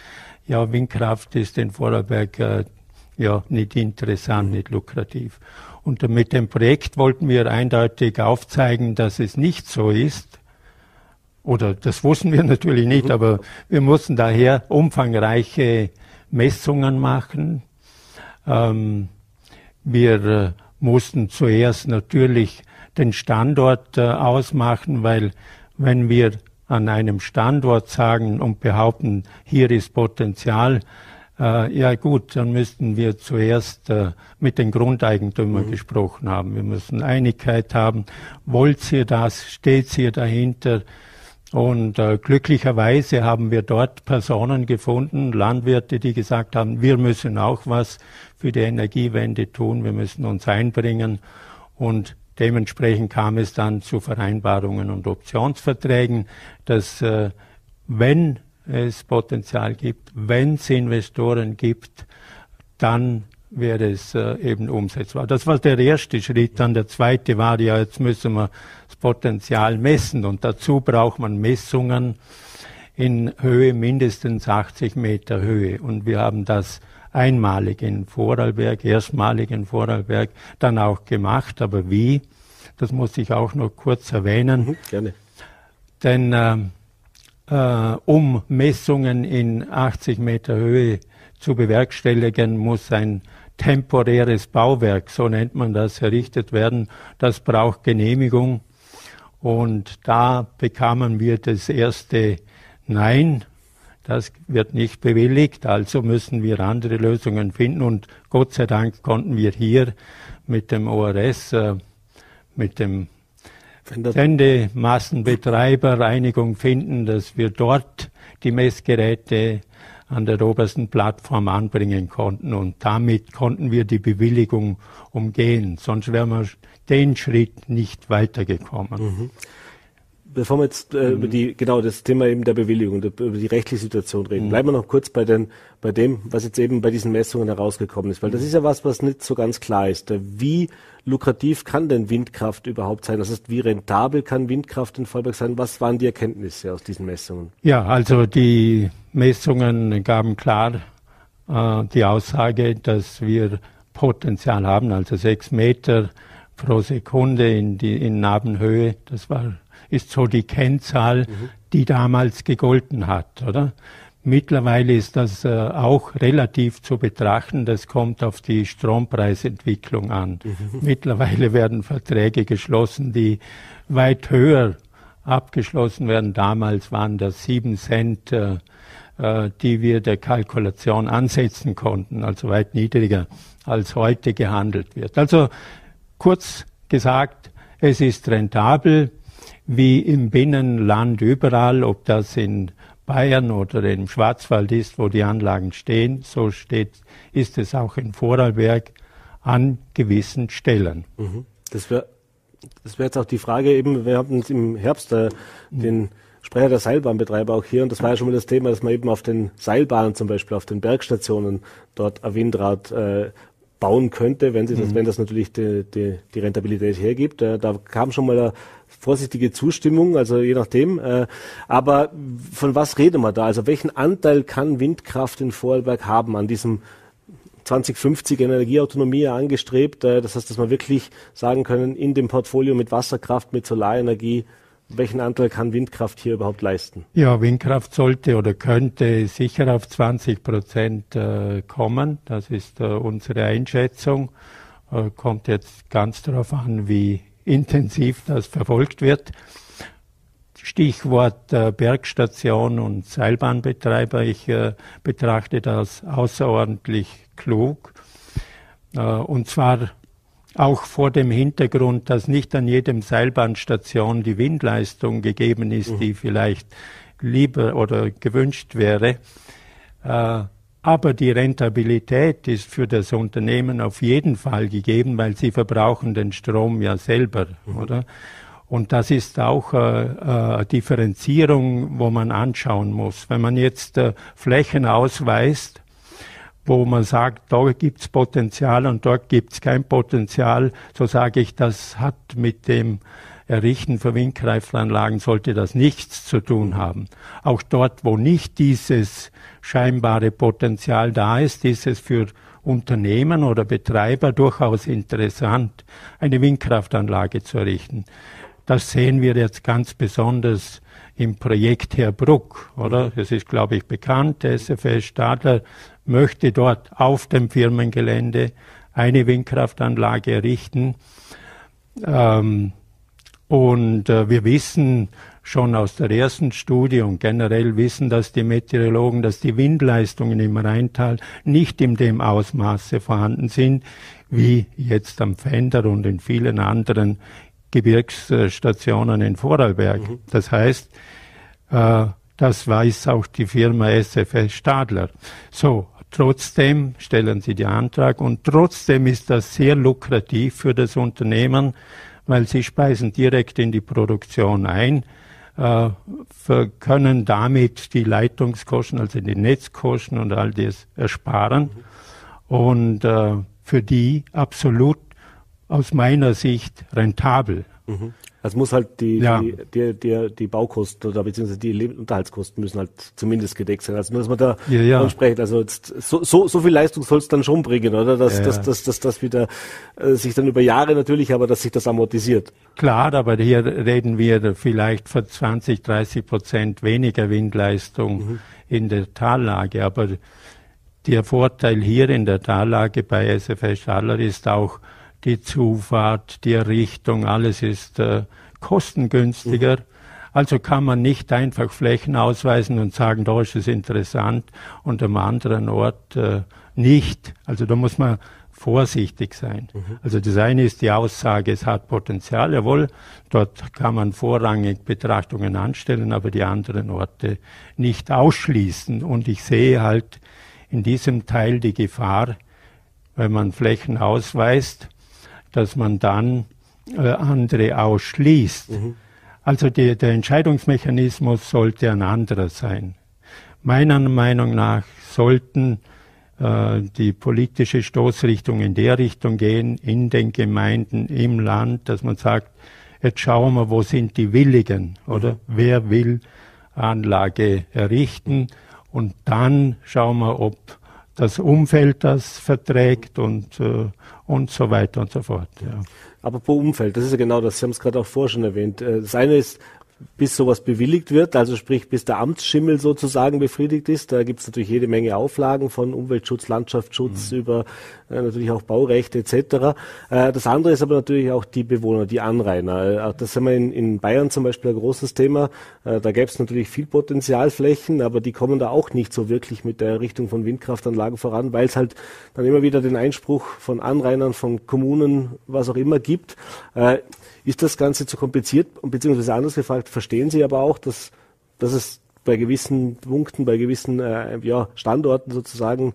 ja, Windkraft ist in Vorarlberg äh, ja nicht interessant, nicht lukrativ. Und mit dem Projekt wollten wir eindeutig aufzeigen, dass es nicht so ist. Oder das wussten wir natürlich nicht, mhm. aber wir mussten daher umfangreiche Messungen machen. Ähm, wir äh, mussten zuerst natürlich den Standort äh, ausmachen, weil wenn wir an einem Standort sagen und behaupten, hier ist Potenzial, äh, ja gut, dann müssten wir zuerst äh, mit den Grundeigentümern mhm. gesprochen haben. Wir müssen Einigkeit haben. Wollt ihr das? Steht ihr dahinter? Und äh, glücklicherweise haben wir dort Personen gefunden, Landwirte, die gesagt haben, wir müssen auch was für die Energiewende tun, wir müssen uns einbringen. Und dementsprechend kam es dann zu Vereinbarungen und Optionsverträgen, dass äh, wenn es Potenzial gibt. Wenn es Investoren gibt, dann wäre es äh, eben umsetzbar. Das war der erste Schritt. Dann der zweite war ja, jetzt müssen wir das Potenzial messen und dazu braucht man Messungen in Höhe mindestens 80 Meter Höhe. Und wir haben das einmalig in Vorarlberg, erstmalig in Vorarlberg dann auch gemacht. Aber wie? Das muss ich auch noch kurz erwähnen. Mhm, gerne. Denn äh, äh, um Messungen in 80 Meter Höhe zu bewerkstelligen, muss ein temporäres Bauwerk, so nennt man das, errichtet werden. Das braucht Genehmigung. Und da bekamen wir das erste Nein. Das wird nicht bewilligt, also müssen wir andere Lösungen finden. Und Gott sei Dank konnten wir hier mit dem ORS, äh, mit dem Sendemassenbetreiber finden, dass wir dort die Messgeräte an der obersten Plattform anbringen konnten. Und damit konnten wir die Bewilligung umgehen. Sonst wären wir den Schritt nicht weitergekommen. Mhm. Bevor wir jetzt äh, mhm. über die genau das Thema eben der Bewilligung, über die rechtliche Situation reden, mhm. bleiben wir noch kurz bei den bei dem, was jetzt eben bei diesen Messungen herausgekommen ist, weil das ist ja was, was nicht so ganz klar ist. Wie lukrativ kann denn Windkraft überhaupt sein? Das heißt, wie rentabel kann Windkraft in Vollberg sein? Was waren die Erkenntnisse aus diesen Messungen? Ja, also die Messungen gaben klar äh, die Aussage, dass wir Potenzial haben, also sechs Meter pro Sekunde in, die, in Nabenhöhe. Das war, ist so die Kennzahl, mhm. die damals gegolten hat, oder? Mittlerweile ist das äh, auch relativ zu betrachten. Das kommt auf die Strompreisentwicklung an. Mhm. Mittlerweile werden Verträge geschlossen, die weit höher abgeschlossen werden. Damals waren das sieben Cent, äh, äh, die wir der Kalkulation ansetzen konnten, also weit niedriger als heute gehandelt wird. Also kurz gesagt, es ist rentabel, wie im Binnenland überall, ob das in Bayern oder im Schwarzwald ist, wo die Anlagen stehen, so steht, ist es auch in Vorarlberg an gewissen Stellen. Mhm. Das wäre das wäre jetzt auch die Frage eben, wir hatten im Herbst äh, den Sprecher der Seilbahnbetreiber auch hier und das war ja schon mal das Thema, dass man eben auf den Seilbahnen zum Beispiel, auf den Bergstationen dort ein Windrad äh, bauen könnte, wenn, sie das, mhm. wenn das natürlich die, die, die Rentabilität hergibt. Äh, da kam schon mal eine vorsichtige Zustimmung, also je nachdem. Äh, aber von was reden wir da? Also welchen Anteil kann Windkraft in Vorarlberg haben an diesem 2050 Energieautonomie angestrebt? Äh, das heißt, dass wir wirklich sagen können, in dem Portfolio mit Wasserkraft, mit Solarenergie, welchen Anteil kann Windkraft hier überhaupt leisten? Ja, Windkraft sollte oder könnte sicher auf 20 Prozent äh, kommen. Das ist unsere Einschätzung. Kommt jetzt ganz darauf an, wie intensiv das verfolgt wird. Stichwort äh, Bergstation und Seilbahnbetreiber. Ich äh, betrachte das außerordentlich klug. Äh, und zwar auch vor dem Hintergrund, dass nicht an jedem Seilbahnstation die Windleistung gegeben ist, mhm. die vielleicht lieber oder gewünscht wäre. Aber die Rentabilität ist für das Unternehmen auf jeden Fall gegeben, weil sie verbrauchen den Strom ja selber, mhm. oder? Und das ist auch äh, äh, Differenzierung, wo man anschauen muss. Wenn man jetzt äh, Flächen ausweist, wo man sagt, da gibt's Potenzial und dort gibt's kein Potenzial, so sage ich, das hat mit dem Errichten für Windkraftanlagen sollte das nichts zu tun haben. Auch dort, wo nicht dieses scheinbare Potenzial da ist, ist es für Unternehmen oder Betreiber durchaus interessant, eine Windkraftanlage zu errichten. Das sehen wir jetzt ganz besonders im Projekt Herbruck, oder? Es ist, glaube ich, bekannt, der SFS Stadler möchte dort auf dem Firmengelände eine Windkraftanlage errichten. Ähm, und äh, wir wissen schon aus der ersten Studie und generell wissen das die Meteorologen, dass die Windleistungen im Rheintal nicht in dem Ausmaße vorhanden sind, wie jetzt am Fender und in vielen anderen Gebirgsstationen in Vorarlberg. Mhm. Das heißt, äh, das weiß auch die Firma SFS Stadler. So, Trotzdem stellen sie den Antrag und trotzdem ist das sehr lukrativ für das Unternehmen, weil sie speisen direkt in die Produktion ein, äh, können damit die Leitungskosten, also die Netzkosten und all das ersparen und äh, für die absolut aus meiner Sicht rentabel. Mhm. Es muss halt die, ja. die, die, die, die Baukosten oder beziehungsweise die Unterhaltskosten müssen halt zumindest gedeckt sein. Also dass man da ja, ja. spricht. Also jetzt, so, so, so viel Leistung soll es dann schon bringen, oder? Dass, ja. dass, dass, dass das wieder äh, sich dann über Jahre natürlich, aber dass sich das amortisiert. Klar, aber hier reden wir vielleicht von 20, 30 Prozent weniger Windleistung mhm. in der Tallage. Aber der Vorteil hier in der Tallage bei SFS Staller ist auch die Zufahrt, die Errichtung, alles ist äh, kostengünstiger. Mhm. Also kann man nicht einfach Flächen ausweisen und sagen, da ist es interessant und am anderen Ort äh, nicht. Also da muss man vorsichtig sein. Mhm. Also das eine ist die Aussage, es hat Potenzial, jawohl, dort kann man vorrangig Betrachtungen anstellen, aber die anderen Orte nicht ausschließen. Und ich sehe halt in diesem Teil die Gefahr, wenn man Flächen ausweist, dass man dann äh, andere ausschließt. Mhm. Also die, der Entscheidungsmechanismus sollte ein anderer sein. Meiner Meinung nach sollten äh, die politische Stoßrichtung in der Richtung gehen, in den Gemeinden, im Land, dass man sagt, jetzt schauen wir, wo sind die Willigen, oder? Wer will Anlage errichten? Und dann schauen wir, ob das Umfeld das verträgt und, äh, und so weiter und so fort. Ja. Aber pro Umfeld, das ist ja genau das, Sie haben es gerade auch vorher schon erwähnt. Äh, das eine ist, bis sowas bewilligt wird, also sprich bis der Amtsschimmel sozusagen befriedigt ist. Da gibt es natürlich jede Menge Auflagen von Umweltschutz, Landschaftsschutz mhm. über äh, natürlich auch Baurechte etc. Äh, das andere ist aber natürlich auch die Bewohner, die Anrainer. Äh, das haben wir in, in, Bayern zum Beispiel ein großes Thema. Äh, da gäbe es natürlich viel Potenzialflächen, aber die kommen da auch nicht so wirklich mit der Errichtung von Windkraftanlagen voran, weil es halt dann immer wieder den Einspruch von Anrainern, von Kommunen, was auch immer gibt. Äh, ist das Ganze zu kompliziert? Beziehungsweise anders gefragt, verstehen Sie aber auch, dass, dass es bei gewissen Punkten, bei gewissen äh, ja, Standorten sozusagen,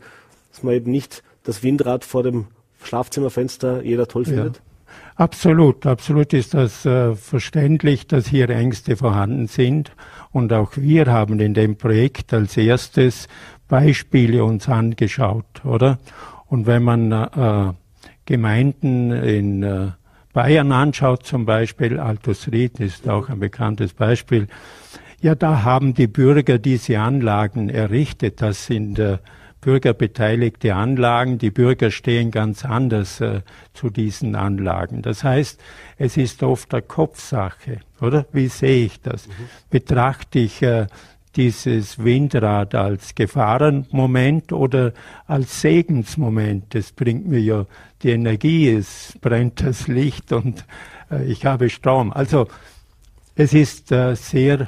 dass man eben nicht das Windrad vor dem Schlafzimmerfenster jeder toll findet? Ja. Absolut, absolut ist das äh, verständlich, dass hier Ängste vorhanden sind. Und auch wir haben in dem Projekt als erstes Beispiele uns angeschaut, oder? Und wenn man äh, Gemeinden in äh, Bayern anschaut, zum Beispiel, Altusried ist auch ein bekanntes Beispiel, ja, da haben die Bürger diese Anlagen errichtet. Das sind äh, bürgerbeteiligte Anlagen. Die Bürger stehen ganz anders äh, zu diesen Anlagen. Das heißt, es ist oft eine Kopfsache, oder? Wie sehe ich das? Mhm. Betrachte ich äh, dieses Windrad als Gefahrenmoment oder als Segensmoment. Es bringt mir ja die Energie, es brennt das Licht und äh, ich habe Strom. Also es ist äh, sehr,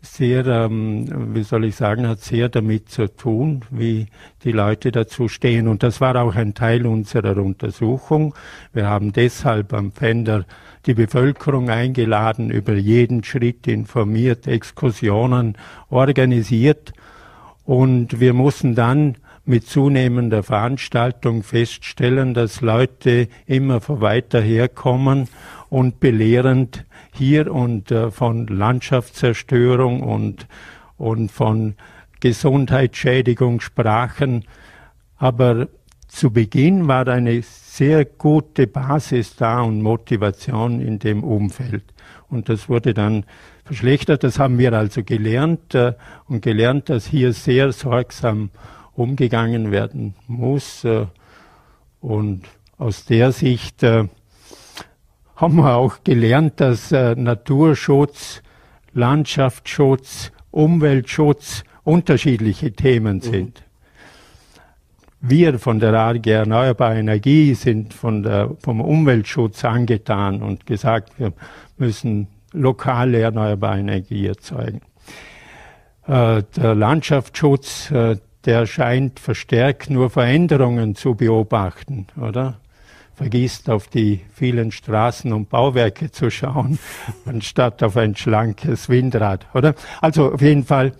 sehr, ähm, wie soll ich sagen, hat sehr damit zu tun, wie die Leute dazu stehen. Und das war auch ein Teil unserer Untersuchung. Wir haben deshalb am Fender die Bevölkerung eingeladen, über jeden Schritt informiert, Exkursionen organisiert. Und wir mussten dann mit zunehmender Veranstaltung feststellen, dass Leute immer von weiter herkommen und belehrend hier und äh, von Landschaftszerstörung und, und von Gesundheitsschädigung sprachen. Aber zu Beginn war eine sehr gute Basis da und Motivation in dem Umfeld. Und das wurde dann verschlechtert. Das haben wir also gelernt äh, und gelernt, dass hier sehr sorgsam umgegangen werden muss. Äh, und aus der Sicht äh, haben wir auch gelernt, dass äh, Naturschutz, Landschaftsschutz, Umweltschutz unterschiedliche Themen mhm. sind. Wir von der AG Erneuerbare Energie sind der, vom Umweltschutz angetan und gesagt, wir müssen lokale erneuerbare Energie erzeugen. Äh, der Landschaftsschutz, äh, der scheint verstärkt nur Veränderungen zu beobachten, oder? Vergisst auf die vielen Straßen und Bauwerke zu schauen, anstatt auf ein schlankes Windrad, oder? Also auf jeden Fall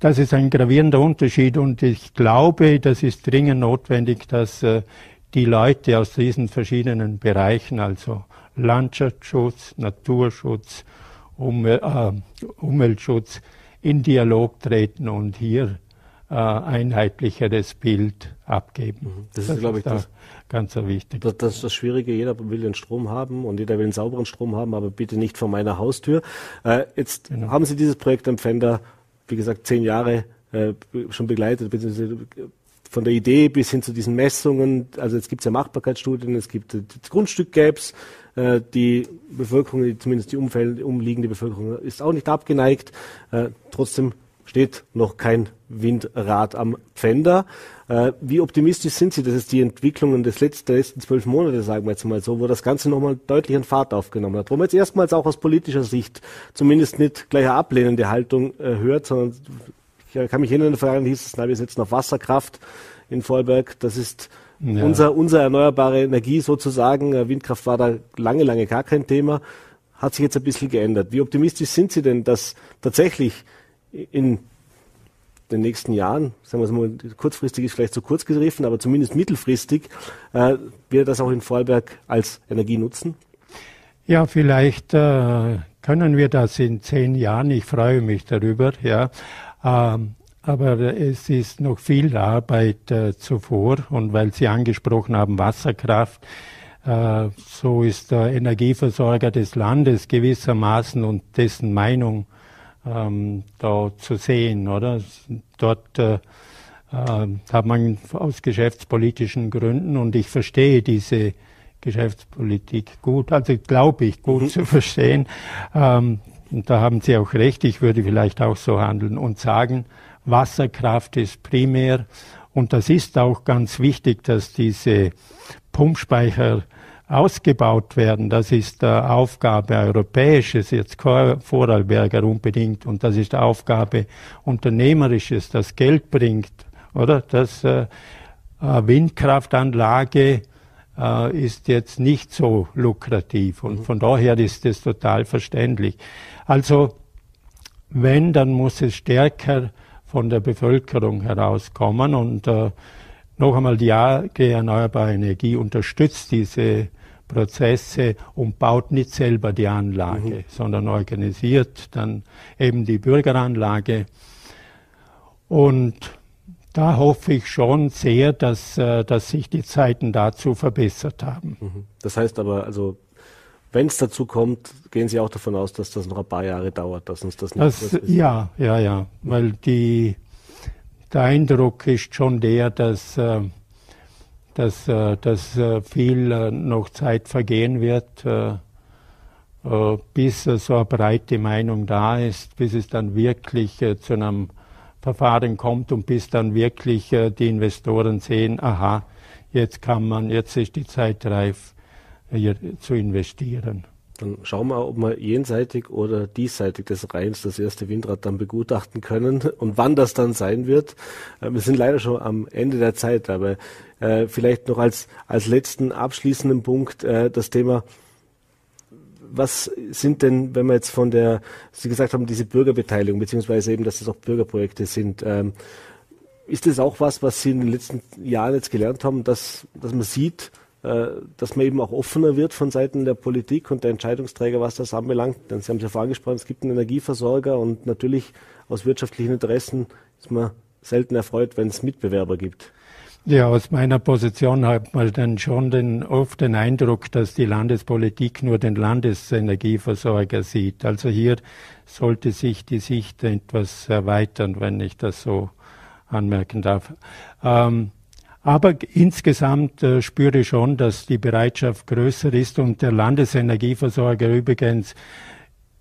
das ist ein gravierender Unterschied und ich glaube, das ist dringend notwendig, dass äh, die Leute aus diesen verschiedenen Bereichen, also Landschaftsschutz, Naturschutz, äh, Umweltschutz, in Dialog treten und hier äh, einheitlicheres Bild abgeben. Mhm. Das, das ist, glaube ich, da das, ganz wichtig. Das, das ist das Schwierige. Jeder will den Strom haben und jeder will einen sauberen Strom haben, aber bitte nicht vor meiner Haustür. Äh, jetzt genau. haben Sie dieses Projekt am Fender wie gesagt, zehn Jahre äh, schon begleitet, beziehungsweise von der Idee bis hin zu diesen Messungen. Also jetzt gibt es ja Machbarkeitsstudien, es gibt äh, das Grundstück gäb's, äh, die Bevölkerung, zumindest die Umfeld, umliegende Bevölkerung ist auch nicht abgeneigt. Äh, trotzdem steht noch kein Windrad am Pfänder. Äh, wie optimistisch sind Sie, dass es die Entwicklungen des letzten, der letzten zwölf Monate, sagen wir jetzt mal so, wo das Ganze nochmal deutlich an Fahrt aufgenommen hat, wo man jetzt erstmals auch aus politischer Sicht zumindest nicht gleich eine ablehnende Haltung äh, hört, sondern ich kann mich erinnern, Vergangenheit hieß es, na, wir setzen auf Wasserkraft in Vorarlberg. Das ist ja. unser, unser erneuerbare Energie sozusagen. Äh, Windkraft war da lange, lange gar kein Thema. Hat sich jetzt ein bisschen geändert. Wie optimistisch sind Sie denn, dass tatsächlich in den nächsten Jahren, sagen wir es mal, kurzfristig ist vielleicht zu kurz gegriffen, aber zumindest mittelfristig, äh, wir das auch in Vorarlberg als Energie nutzen? Ja, vielleicht äh, können wir das in zehn Jahren. Ich freue mich darüber. Ja, ähm, aber es ist noch viel Arbeit äh, zuvor und weil Sie angesprochen haben, Wasserkraft, äh, so ist der Energieversorger des Landes gewissermaßen und dessen Meinung ähm, da zu sehen, oder? Dort äh, äh, hat man aus geschäftspolitischen Gründen und ich verstehe diese Geschäftspolitik gut, also glaube ich gut mhm. zu verstehen. Ähm, und da haben Sie auch recht, ich würde vielleicht auch so handeln und sagen, Wasserkraft ist primär. Und das ist auch ganz wichtig, dass diese Pumpspeicher ausgebaut werden. Das ist der Aufgabe europäisches, jetzt Vorarlberger unbedingt. Und das ist Aufgabe unternehmerisches, das Geld bringt, oder? Das äh, äh, Windkraftanlage äh, ist jetzt nicht so lukrativ. Und mhm. von daher ist es total verständlich. Also, wenn, dann muss es stärker von der Bevölkerung herauskommen und äh, noch einmal die AG Erneuerbare Energie unterstützt diese Prozesse und baut nicht selber die Anlage, mhm. sondern organisiert dann eben die Bürgeranlage. Und da hoffe ich schon sehr, dass, äh, dass sich die Zeiten dazu verbessert haben. Mhm. Das heißt aber, also wenn es dazu kommt, gehen Sie auch davon aus, dass das noch ein paar Jahre dauert, dass uns das nicht das, ist. Ja, ja, ja, weil die, der Eindruck ist schon der, dass äh, dass, äh, dass äh, viel äh, noch Zeit vergehen wird, bis so eine breite Meinung da ist, bis es dann wirklich zu einem Verfahren kommt und bis dann wirklich die Investoren sehen, aha, jetzt kann man, jetzt ist die Zeit reif, hier zu investieren. Dann schauen wir, ob wir jenseitig oder diesseitig des Rheins das erste Windrad dann begutachten können und wann das dann sein wird. Wir sind leider schon am Ende der Zeit, aber äh, vielleicht noch als, als letzten abschließenden Punkt äh, das Thema, was sind denn, wenn wir jetzt von der, Sie gesagt haben, diese Bürgerbeteiligung, beziehungsweise eben, dass das auch Bürgerprojekte sind, ähm, ist das auch was, was Sie in den letzten Jahren jetzt gelernt haben, dass, dass man sieht, äh, dass man eben auch offener wird von Seiten der Politik und der Entscheidungsträger, was das anbelangt. Denn Sie haben es ja vorhin angesprochen, es gibt einen Energieversorger und natürlich aus wirtschaftlichen Interessen ist man selten erfreut, wenn es Mitbewerber gibt. Ja, aus meiner Position hat man dann schon den, oft den Eindruck, dass die Landespolitik nur den Landesenergieversorger sieht. Also hier sollte sich die Sicht etwas erweitern, wenn ich das so anmerken darf. Ähm, aber insgesamt äh, spüre ich schon, dass die Bereitschaft größer ist und der Landesenergieversorger übrigens,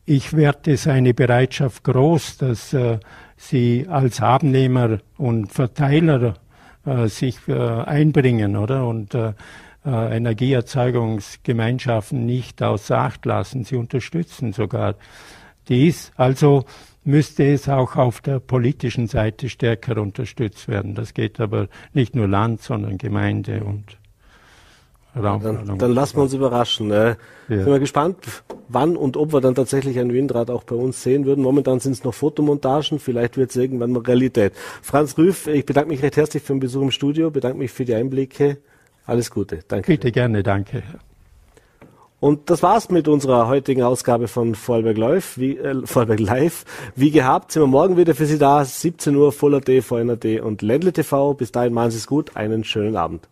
ich werte seine Bereitschaft groß, dass äh, sie als Abnehmer und Verteiler sich äh, einbringen, oder? Und äh, äh, Energieerzeugungsgemeinschaften nicht außer Acht lassen. Sie unterstützen sogar dies. Also müsste es auch auf der politischen Seite stärker unterstützt werden. Das geht aber nicht nur Land, sondern Gemeinde und Raum. Dann, dann lassen wir uns überraschen. Äh, ja. Sind wir gespannt, wann und ob wir dann tatsächlich ein Windrad auch bei uns sehen würden. Momentan sind es noch Fotomontagen, vielleicht wird es irgendwann mal Realität. Franz Rüff, ich bedanke mich recht herzlich für den Besuch im Studio, bedanke mich für die Einblicke. Alles Gute. Danke. Bitte gerne, danke. Und das war's mit unserer heutigen Ausgabe von Vorarlberg Live. Wie, äh, Vorarlberg Live. Wie gehabt, sind wir morgen wieder für Sie da. 17 Uhr, Voller D, VNRD und Ländle TV. Bis dahin machen Sie es gut. Einen schönen Abend.